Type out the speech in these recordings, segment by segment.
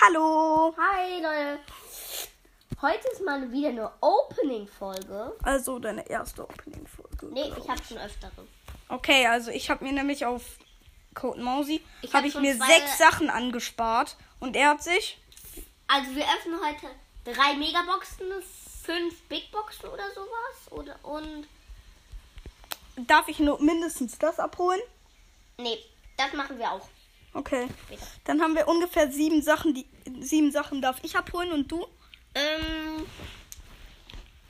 Hallo! Hi Leute. Heute ist mal wieder eine Opening-Folge. Also deine erste Opening-Folge. Nee, ich habe schon öftere. Okay, also ich habe mir nämlich auf Code Mausi Ich habe hab ich mir sechs Sachen angespart und er hat sich Also wir öffnen heute drei Megaboxen, fünf Big Boxen oder sowas. Oder und. darf ich nur mindestens das abholen? Nee, das machen wir auch Okay. Dann haben wir ungefähr sieben Sachen, die sieben Sachen darf ich abholen und du? Ähm,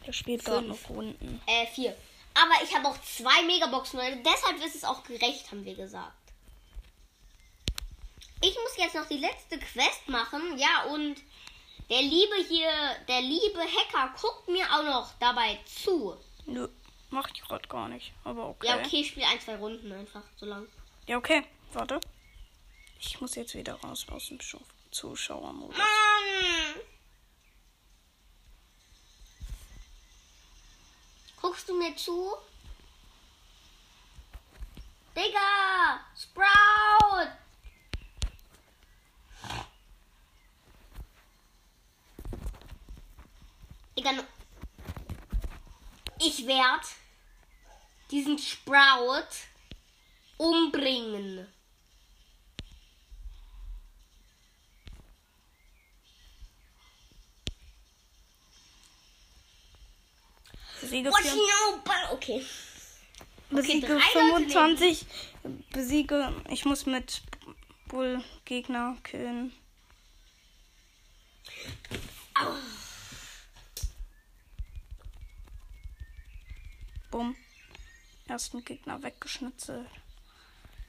Der spielt gerade Fünf. noch unten. äh, vier. Aber ich habe auch zwei Megaboxen, Leute. Deshalb ist es auch gerecht, haben wir gesagt. Ich muss jetzt noch die letzte Quest machen. Ja, und der liebe hier, der liebe Hacker guckt mir auch noch dabei zu. Nö, mach ich gerade gar nicht. Aber okay. Ja, okay, ich spiele ein, zwei Runden einfach so lang. Ja, okay. Warte. Ich muss jetzt wieder raus aus dem Zuschauermodus. Mann! Guckst du mir zu? Digga! Sprout! Digga, ich werd diesen Sprout umbringen. Besiege, What no, okay. besiege Leute 25. Besiege. Ich muss mit Bull Gegner killen. Bumm. Ersten Gegner weggeschnitzelt.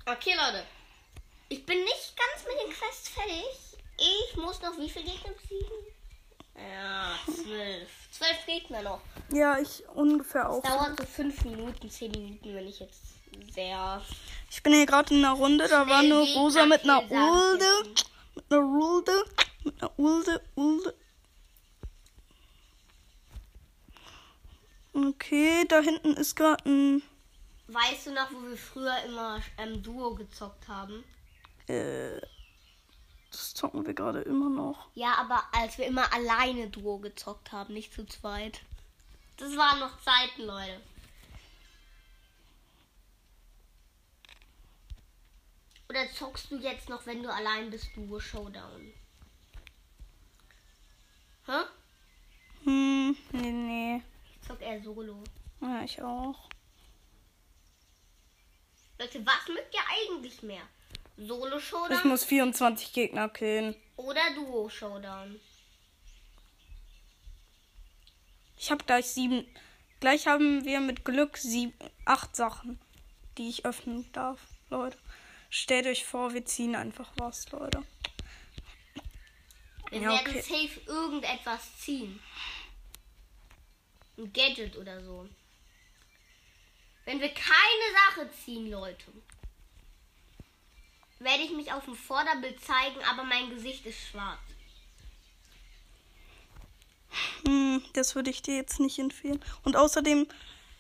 Okay, Leute. Ich bin nicht ganz mit den Quests fertig. Ich muss noch wie viele Gegner besiegen? Ja, zwölf. Zwölf Gegner noch. Ja, ich ungefähr auch. Dauert so fünf Minuten, zehn Minuten, wenn ich jetzt sehr. Ich bin hier gerade in einer Runde, da war nur Rosa mit einer Ulde. Mit einer Ulde. Mit einer Ulde. Ulde. Okay, da hinten ist gerade ein. Weißt du noch, wo wir früher immer ähm, Duo gezockt haben? Äh, das zocken wir gerade immer noch. Ja, aber als wir immer alleine Duo gezockt haben, nicht zu zweit. Das waren noch Zeiten, Leute. Oder zockst du jetzt noch, wenn du allein bist, Duo Showdown? Hä? Hm, nee, nee. Ich zock eher Solo. Ja, ich auch. Leute, was mögt ihr eigentlich mehr? Solo Ich muss 24 Gegner killen. oder Duo Showdown? Ich habe gleich sieben. Gleich haben wir mit Glück sieben, acht Sachen, die ich öffnen darf, Leute. Stellt euch vor, wir ziehen einfach was, Leute. Wir Ja, werden okay. safe irgendetwas ziehen. Ein Gadget oder so. Wenn wir keine Sache ziehen, Leute, werde ich mich auf dem Vorderbild zeigen, aber mein Gesicht ist schwarz. Hm, das würde ich dir jetzt nicht empfehlen. Und außerdem,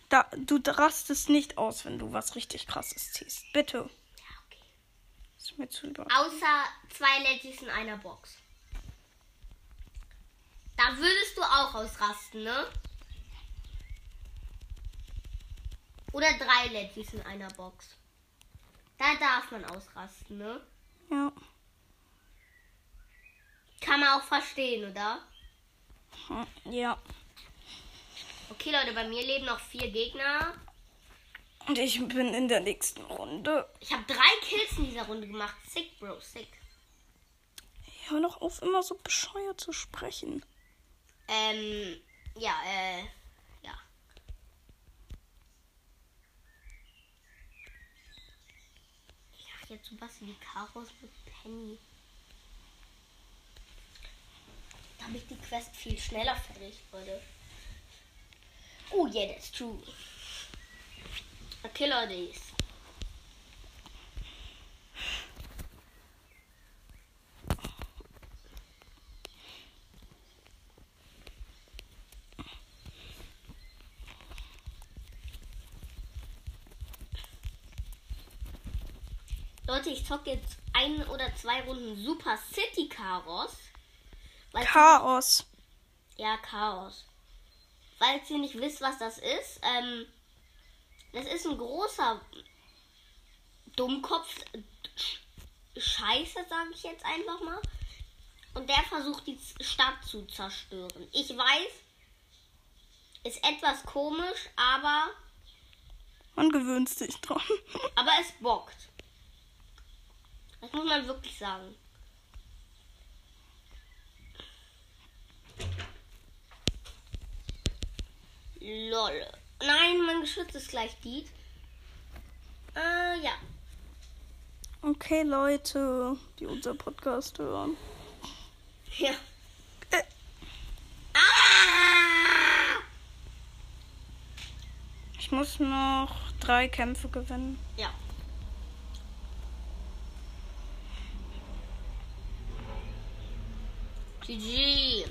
da, du rastest nicht aus, wenn du was richtig krasses ziehst. Bitte. Ja, okay. ist mir zu über. Außer zwei Lettis in einer Box. Da würdest du auch ausrasten, ne? Oder drei Lettis in einer Box. Da darf man ausrasten, ne? Ja. Kann man auch verstehen, oder? Hm, Ja. Okay, Leute, bei mir leben noch vier Gegner. Und ich bin in der nächsten Runde. Ich habe drei Kills in dieser Runde gemacht. Sick, Bro, sick. Hör doch auf, immer so bescheuert zu sprechen. Ähm, ja, äh, ja. Ich dachte jetzt so was wie Karos mit Penny. Da habe ich die Quest viel schneller fertig, Leute. Oh yeah, that's true. Okay, Leute. Leute, ich zocke jetzt ein oder zwei Runden Super City Chaos. Chaos. ja, Chaos. Falls ihr nicht wisst, was das ist, ähm, das ist ein großer Dummkopf. Sch- Scheiße, sage ich jetzt einfach mal. Und der versucht, die Stadt zu zerstören. Ich weiß, ist etwas komisch, aber, Man gewöhnt sich dran. aber es bockt. Das muss man wirklich sagen. Lol. Nein, mein Geschütz ist gleich Diet. Äh, ja. Okay, Leute, die unser Podcast hören. Ja. Äh. Ah! Ich muss noch drei Kämpfe gewinnen. Ja. GG.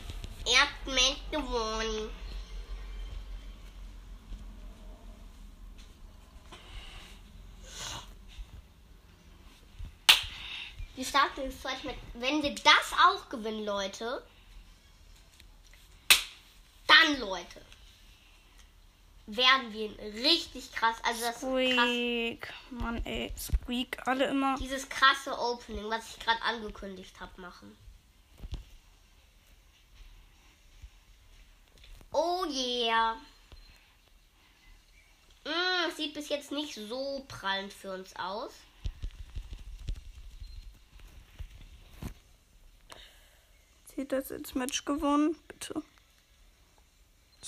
Er hat Match gewonnen. Wir starten jetzt gleich mit. Wenn wir das auch gewinnen, Leute, dann, Leute, werden wir richtig krass. Also das krass, Squeak. Mann, ey. Squeak. Alle immer. dieses krasse Opening, was ich gerade angekündigt habe, machen. Oh yeah. Mm, sieht bis jetzt nicht so prallend für uns aus. Zählt das als Match gewonnen? Bitte.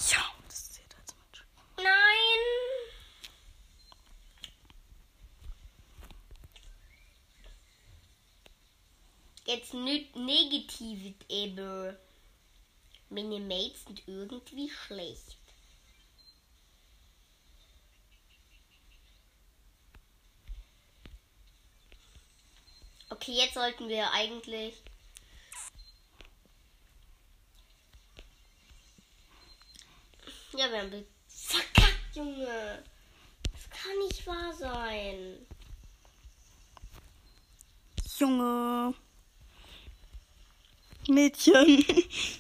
Ja, das zählt als Match. Nein. Jetzt negative Ebbe. Meine Mates sind irgendwie schlecht. Okay, jetzt sollten wir eigentlich. Ja, wir haben be- verkackt, Junge. Das kann nicht wahr sein. Junge. Mädchen.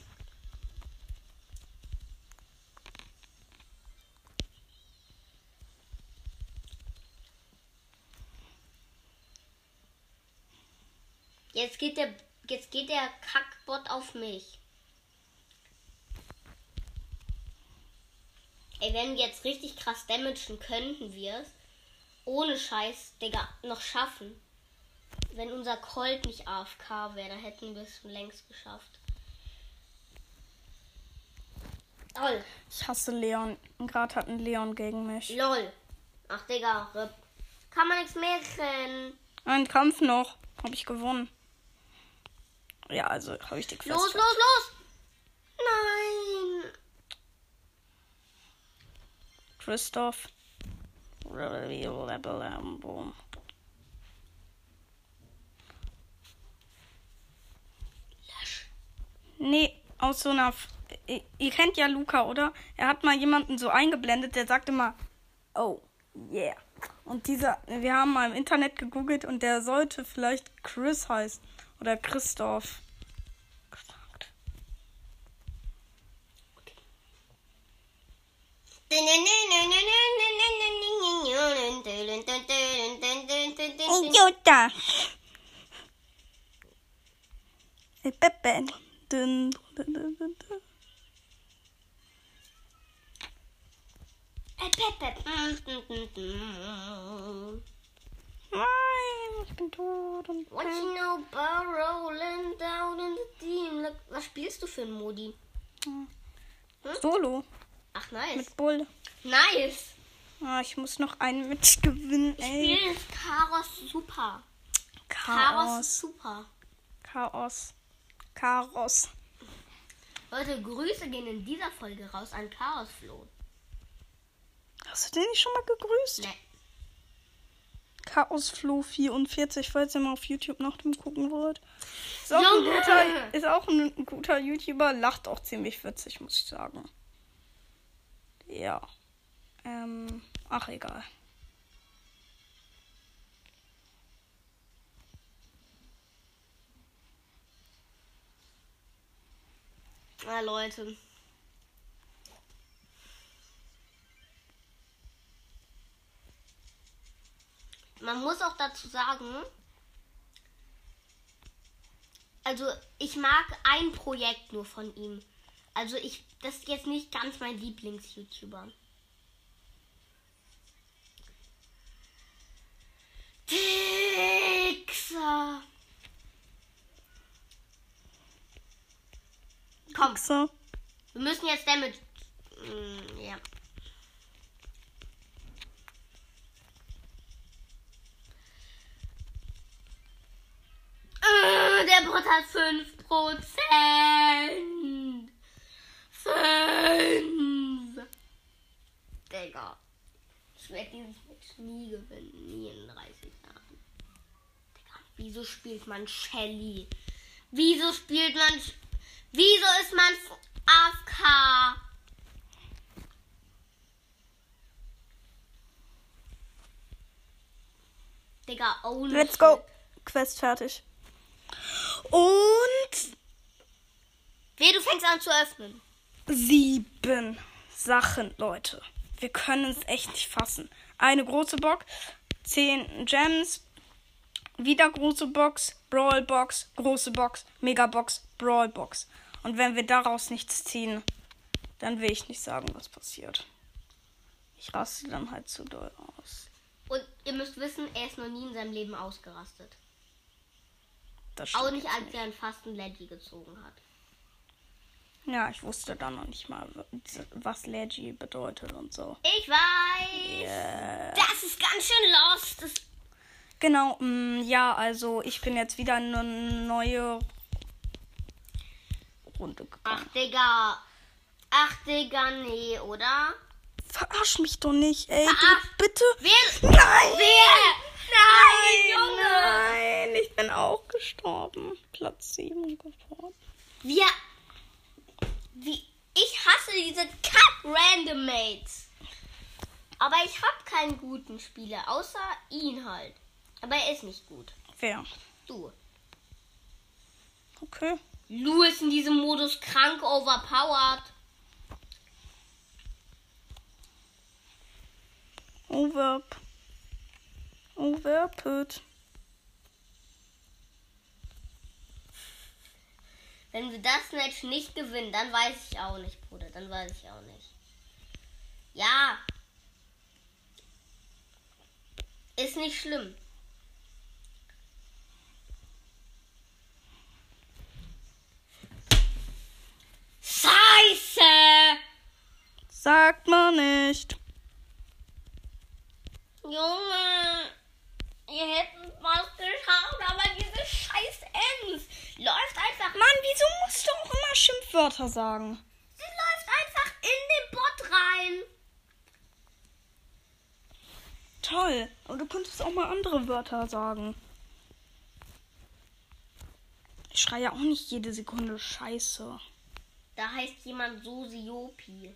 Jetzt geht der, jetzt geht der Kackbot auf mich. Ey, wenn wir jetzt richtig krass damagen, könnten wir es ohne Scheiß, Digga, noch schaffen. Wenn unser Colt nicht AFK wäre, dann hätten wir es schon längst geschafft. Lol, Ich hasse Leon. Gerade hat ein Leon gegen mich. lol. Ach, Digga, RIP. Kann man nichts machen. Ein Kampf noch. Habe ich gewonnen. Ja, also habe ich die Quest. Los, los, los! Nein! Christoph. Nee, aus so einer. Ihr, ihr kennt ja Luca, oder? Er hat mal jemanden so eingeblendet, der sagt immer, oh, yeah. Und dieser, wir haben mal im Internet gegoogelt und der sollte vielleicht Chris heißen. Oder Christoph. Gesagt. Hey, Pepe. Dun, dun, dun, dun, dun. Ich bin tot und What you know about rolling down in the? Look, Was spielst du für ein Modi? Solo Ach, nice. mit Bull. Nice. Ah, ich muss noch einen mitgewinnen, ey. Spiel ist Chaos super. Chaos Chaos. super. Chaos. Chaos. Leute, Grüße gehen in dieser Folge raus an Chaos Flo. Hast du den nicht schon mal gegrüßt? Ne. Chaosflo 44, falls ihr mal auf YouTube nach dem gucken wollt. Ist auch, ein guter, ist auch ein guter YouTuber, lacht auch ziemlich witzig, muss ich sagen. Ja. Ähm, ach egal. Na Leute. Man muss auch dazu sagen, also ich mag ein Projekt nur von ihm. Also ich, das ist jetzt nicht ganz mein Lieblings-YouTuber. Dixer. Komm, wir müssen jetzt damit. Mm, ja. Äh, Der Bot hat 5%. 5. Digga. Ich werde dieses Match nie gewinnen. Nie in 30 Jahren. Digga, wieso spielt man Shelly? Wieso spielt man. Sch- Wieso ist man AFK? Digga, oh Let's go. Quest fertig. Und Weh, du fängst an zu öffnen. sieben Sachen, Leute. Wir können es echt nicht fassen. Eine große Box, zehn Gems, wieder große Box, Brawl Box, große Box, Mega Box, Brawl Box. Und wenn wir daraus nichts ziehen, dann will ich nicht sagen, was passiert. Ich raste dann halt zu doll aus. Und ihr müsst wissen, er ist noch nie in seinem Leben ausgerastet. Das Auch stimmt nicht, jetzt als er einen fasten Leggy gezogen hat. Ja, ich wusste dann noch nicht mal, was Leggy bedeutet und so. Ich weiß. Das ist ganz schön lost. Das Genau, mm, ja, also ich bin jetzt wieder in eine neue Runde Ach, gegangen. Digga. Ach, Digga, nee, oder? Verarsch mich doch nicht, ey. Verarsch- Du, bitte. Wer? Nein! Wer? Nein, Junge. Nein, ich bin auch gestorben. Platz 7 geworden. Wir. Wie. Ich hasse diese Kack-Randomates. Aber ich hab keinen guten Spieler, außer ihn halt. Aber er ist nicht gut. Wer? Du. Okay. Lou ist in diesem Modus krank overpowered. Overp. Overput. Wenn wir das Match nicht gewinnen, dann weiß ich auch nicht, Bruder. Dann weiß ich auch nicht. Ja. Ist nicht schlimm. Scheiße! Sagt man nicht. Junge, ihr hättet was geschafft, aber diese scheiß Ems läuft einfach. Mann, wieso musst du auch immer Schimpfwörter sagen? Sie läuft einfach in den Bot rein. Toll. Aber du könntest auch mal andere Wörter sagen. Ich schreie auch nicht jede Sekunde Scheiße. Da heißt jemand Sosiopi.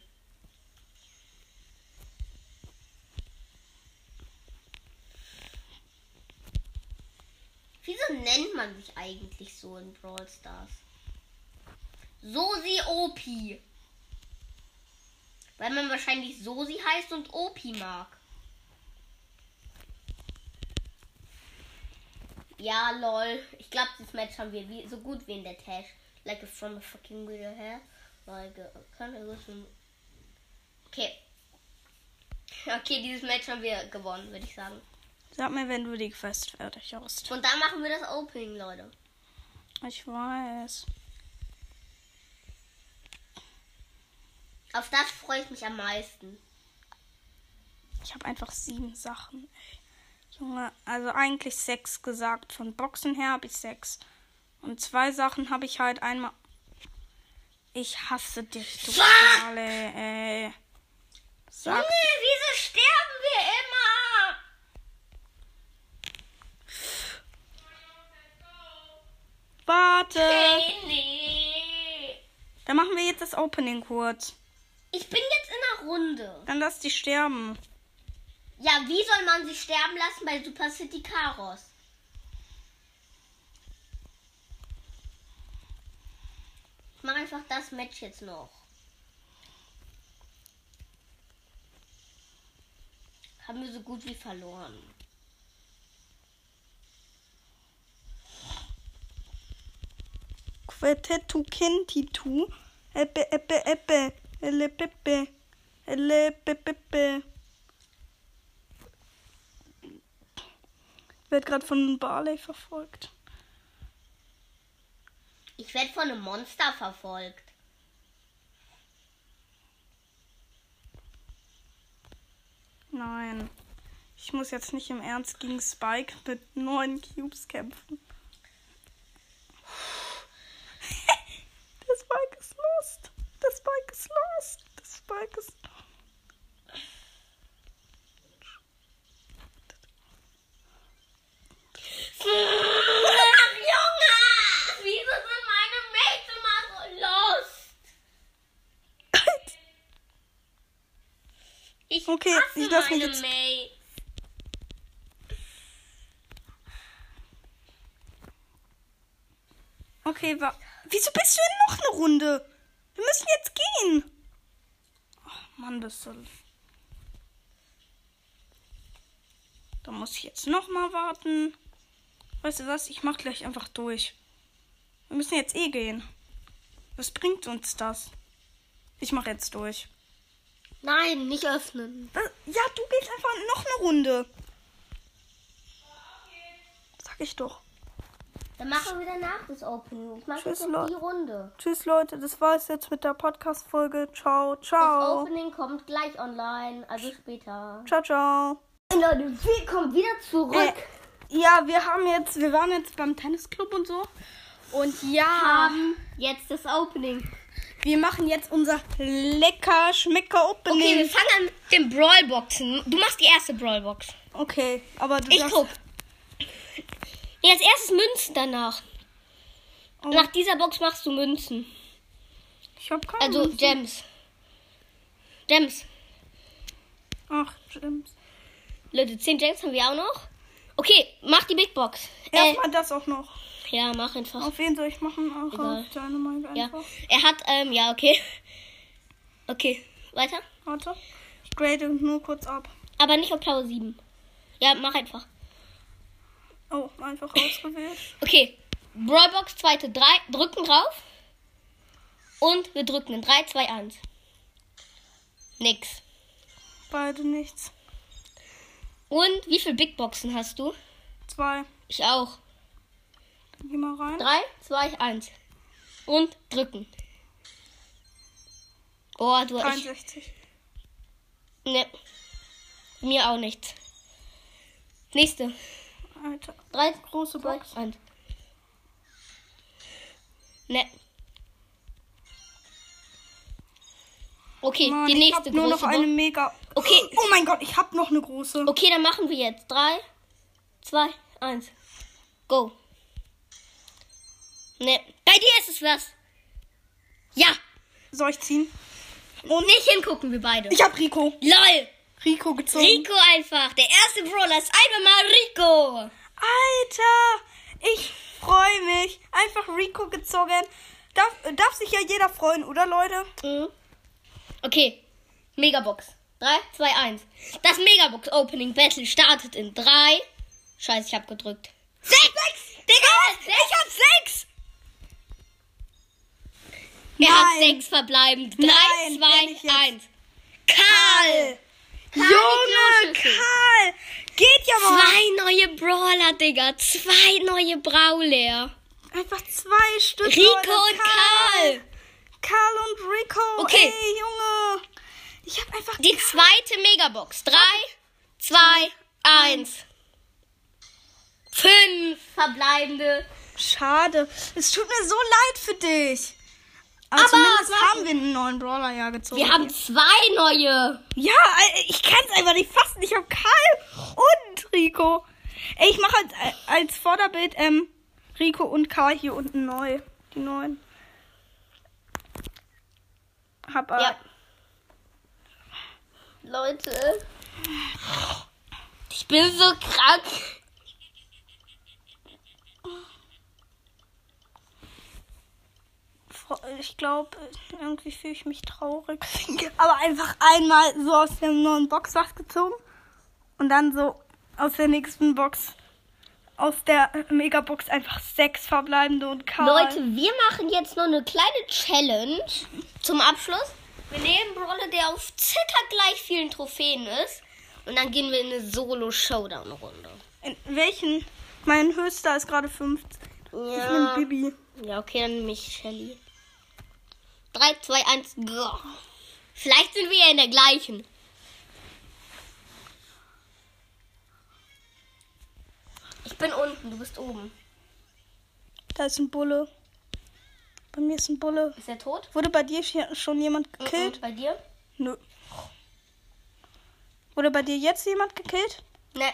Wieso nennt man sich eigentlich so in Brawl Stars? Sosiopi. Weil man wahrscheinlich Sosi heißt und Opi mag. Ja, lol. Ich glaube, das Match haben wir wie, so gut wie in der Tash. Like from a fucking real hair. Like a, kann. Okay. Okay, dieses Match haben wir gewonnen, würde ich sagen. Sag mir, wenn du die Quest fertig hast. Und dann machen wir das Opening, Leute. Ich weiß. Auf das freue ich mich am meisten. Ich habe einfach sieben Sachen. Junge, also eigentlich sechs gesagt. Von Boxen her habe ich sechs. Und zwei Sachen habe ich halt einmal. Ich hasse dich, du! Kerle, ey. Sag, Junge, wieso sterben wir immer? Warte. Hey, nee. Dann machen wir jetzt das Opening kurz. Ich bin jetzt in einer Runde. Dann lass die sterben. Ja, wie soll man sie sterben lassen bei Super City Chaos? Ich mache einfach das Match jetzt noch. Haben wir so gut wie verloren. Quartettu Kintitu. Ebbe, ebbe, ebbe. Elle, pepe. Elle, pepe. Ich werde gerade von Barley verfolgt. Ich werde von einem Monster verfolgt. Nein. Ich muss jetzt nicht im Ernst gegen Spike mit neun Cubes kämpfen. Der Spike ist lost. Der Spike ist lost. Der Spike ist. Ach, Junge! Wieso sind meine Mates immer so lost? Ich Okay, ich lass mich meine jetzt- Mates. Okay, wa wieso bist du in noch eine Runde? Wir müssen jetzt gehen. Mann, bist du. Da muss ich jetzt noch mal warten. Weißt du was? Ich mach gleich einfach durch. Wir müssen jetzt eh gehen. Was bringt uns das? Ich mach jetzt durch. Nein, nicht öffnen. Was? Ja, du gehst einfach noch eine Runde. Sag ich doch. Dann machen wir danach das Opening. Ich mache Tschüss, jetzt noch die Leute. Runde. Tschüss, Leute. Das war's jetzt mit der Podcast-Folge. Ciao, Das ciao. Opening kommt gleich online, also später. Ciao, ciao. Hey Leute, willkommen wieder zurück. Äh, ja, wir haben jetzt, wir waren jetzt beim Tennisclub und so. Und ja, haben jetzt das Opening. wir machen jetzt unser lecker Schmecker Okay, wir Opening. fangen an mit den Brawlboxen. Du machst die erste Brawlbox. Okay, aber du Ich sagst- guck. Nee, als erstes Münzen danach. Oh, Nach dieser Box machst du Münzen. ich hab keine. Also Gems. Gems. Ach, Gems. Leute, 10 Gems haben wir auch noch. Okay, mach die Big Box. Äh, Erstmal das auch noch. ja, mach einfach. Auf wen soll ich machen? Ach, Egal. auf Dynamite Ja. einfach. Er hat, ähm, ja, okay. Okay, weiter. Warte. Ich grade nur kurz ab. Aber nicht auf Power 7. Ja, mach einfach. Oh, einfach ausgewählt. Okay, Brawlbox, zweite, drei, drücken drauf. Und wir drücken in 3, 2, 1. Nix. Beide nichts. Und wie viele Big Boxen hast du? Zwei. Ich auch. Geh mal rein. 3, 2, 1. Und drücken. Oh, du ich, 63. Ne. Mir auch nichts. Nächste. Alter. 3, Große 2, Box. 1. Ne. Okay, Mann, die ich nächste hab nur noch eine mega. Okay. Oh mein Gott, ich hab noch eine große. Okay, dann machen wir jetzt. 3, 2, 1. Go. Ne. Bei dir ist es was. Ja. Soll ich ziehen? Und nicht hingucken, wir beide. Ich hab Rico. LOL. Rico gezogen. Rico einfach. Der erste Brawler ist einfach mal Rico. Alter, ich freue mich. Einfach Rico gezogen. Darf, darf sich ja jeder freuen, oder Leute? Mhm. Okay. Megabox. 3, 2, 1. Das Megabox Opening Battle startet in 3. Scheiße, ich hab gedrückt. 6! Digga! Ich hab sechs. Er hat Nein. 6 verbleibend. 3, Nein, wenn ich 2, jetzt- 1. Karl! Junge. Karl. Geht ja mal. Zwei neue Brawler, Digga. Zwei neue Brawler. Einfach zwei Stück. Rico Leute. und Karl. Karl und Rico. Okay. Ey, Junge. Ich hab einfach Die zweite Megabox. 3, 2, 1. Fünf verbleibende. Schade. Es tut mir so leid für dich. Aber, Aber zumindest haben wir einen neuen Brawler ja gezogen. Wir haben zwei neue. Ja, äh, ich kann es einfach nicht fassen. Ich habe Karl und Rico. Ey, ich mache als, als Vorderbild ähm, Rico und Karl hier unten neu. Die neuen. Hab äh, Ja. Leute. Ich bin so krank. Ich glaube, irgendwie fühle ich mich traurig. Aber einfach einmal so aus der neuen Box was gezogen und dann so aus der nächsten Box, aus der Megabox einfach sechs verbleibende und Karl. Leute, wir machen jetzt noch eine kleine Challenge zum Abschluss. Wir nehmen Brawler, der auf circa gleich vielen Trophäen ist. Und dann gehen wir in eine Solo-Showdown-Runde. In welchen? Mein höchster ist gerade 15. Ich bin Bibi. Ja, okay, dann nehme ich Shelly. 3, 2, 1, go. Vielleicht sind wir ja in der gleichen. Ich bin unten, du bist oben. Da ist ein Bulle. Bei mir ist ein Bulle. Ist er tot? Wurde bei dir sch- schon jemand gekillt? Mhm, Bei dir? Nö. Wurde bei dir jetzt jemand gekillt? Ne.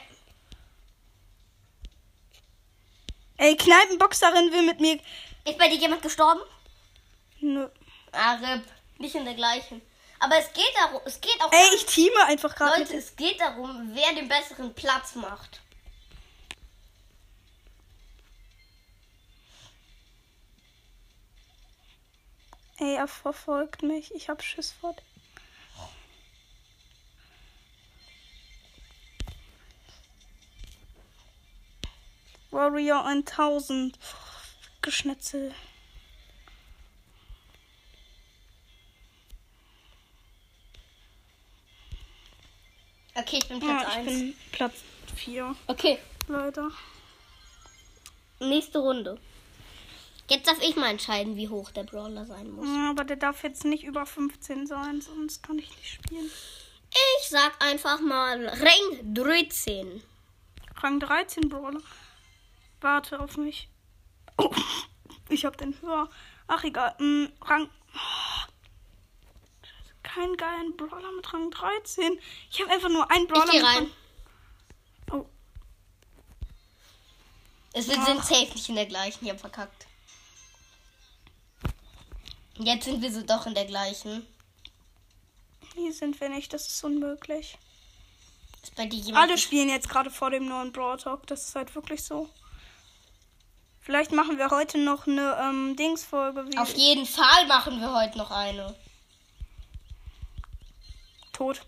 Ey, Kneipenboxerin will mit mir. Ist bei dir jemand gestorben? Nö. RIP. Nicht in der gleichen. Aber es geht darum, es geht auch Ey, ich teame einfach gerade. Leute, es geht darum, wer den besseren Platz macht. Ey, er verfolgt mich. Ich hab Schiss vor. Warrior 1000. Geschnitzel. Okay, ich bin Ja, Platz ich 1. bin Platz 4. Okay, Leider. nächste Runde. Jetzt darf ich mal entscheiden, wie hoch der Brawler sein muss. Ja, aber der darf jetzt nicht über 15 sein, sonst kann ich nicht spielen. Ich sag einfach mal Ring 13. Rang 13 Brawler. Warte auf mich. Oh, ich hab den höher. Ach egal. Mm, Rang. Keinen geilen Brawler mit Rang 13. Ich habe einfach nur einen Ich Brawler geh mit rein. Oh, Es wir sind safe nicht in der gleichen. Ich hab verkackt. Jetzt sind wir so doch in der gleichen. hier sind wir nicht. Das ist unmöglich. Ist bei dir jemand? Alle spielen jetzt gerade vor dem neuen Brawl Talk. Das ist halt wirklich so. Vielleicht machen wir heute noch eine ähm, Dingsfolge. Auf jeden Fall machen wir heute noch eine. Tot.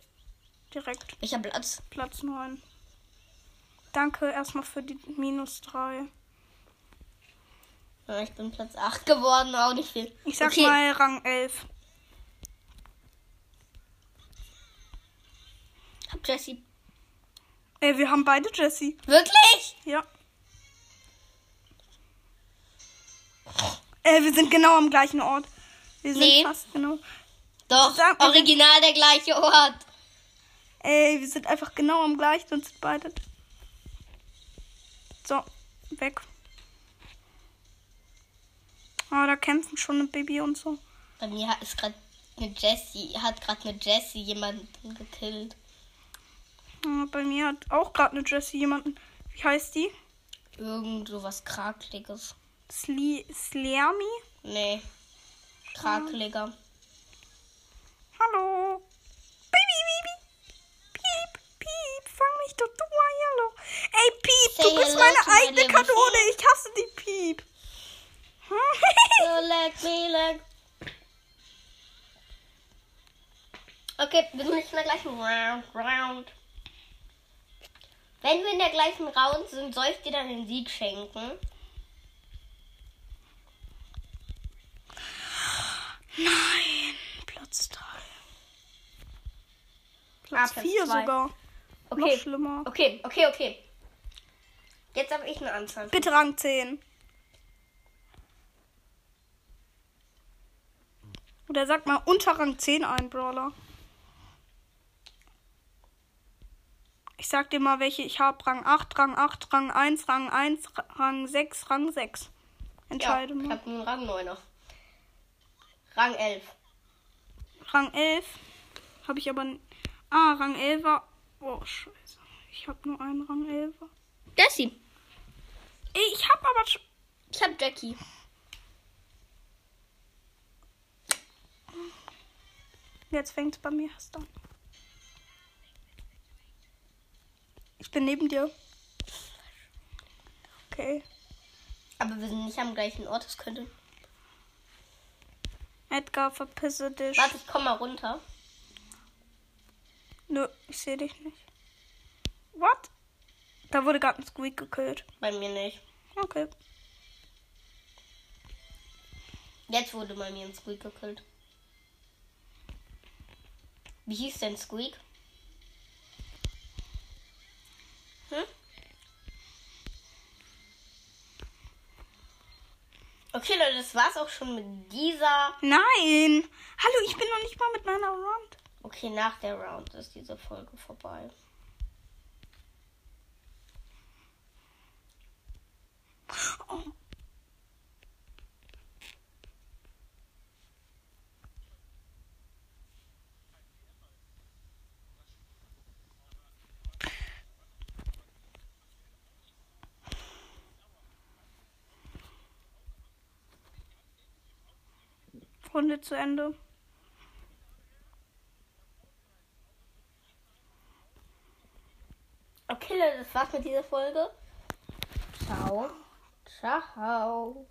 Direkt. Welcher Platz? Platz 9. Danke erstmal für die minus 3. Ja, ich bin Platz 8 geworden, auch nicht viel. Ich sag okay. mal Rang 11. Hab Jessie. Ey, wir haben beide Jessie. Wirklich? Ja. Ey, wir sind genau am gleichen Ort. Wir sind Nee. fast genau. Doch, original der gleiche Ort. Ey, wir sind einfach genau am gleichen und sind beide. So, weg. Ah, da kämpfen schon ein Baby und so. Bei mir hat ist gerade eine Jessie, hat gerade eine Jessie jemanden gekillt. Ah, bei mir hat auch gerade eine Jessie jemanden. Wie heißt die? Irgend so was Krakeliges. Sli Sliami? Nee. Krakeliger. Hallo. Baby, Baby. Piep, piep. Fang mich, du dummer Yellow. Ey, Piep, Say du bist meine eigene Kanone. Ich hasse die Piep. So me. Okay, wir sind nicht in der gleichen Round. Round. Wenn wir in der gleichen Round sind, soll ich dir dann den Sieg schenken? Nein. Platz 3. Ah, Platz 4 zwei. sogar. Okay. Noch schlimmer. Okay, okay, okay. Jetzt habe ich eine Anzahl. Bitte Rang 10. Oder sag mal unter Rang 10 ein, Brawler. Ich sag dir mal, welche ich habe. Rang 8, Rang 8, Rang 1, Rang 1, Rang 6, Rang 6. Ja, Entscheide ich mal. habe einen Rang 9 noch. Rang 11. Rang 11 habe ich aber. Ah, Rang 11 war. Oh, scheiße. Ich habe nur einen Rang 11. Jessie. Ich habe aber. Ich habe Jackie. Jetzt fängt es bei mir erst an. Ich bin neben dir. Okay. Aber wir sind nicht am gleichen Ort. Das könnte. Edgar, verpisse dich. Warte, ich komm mal runter. Nö, ich sehe dich nicht. What? Da wurde gerade ein Squeak gekillt. Bei mir nicht. Okay. Jetzt wurde bei mir ein Squeak gekillt. Wie hieß denn Squeak? Hm? Okay, Leute, das war's auch schon mit dieser. Nein! Hallo, ich bin noch nicht mal mit meiner Round. Okay, nach der Round ist diese Folge vorbei. Runde zu Ende. Okay, Leute, das war's mit dieser Folge. Ciao. Ciao.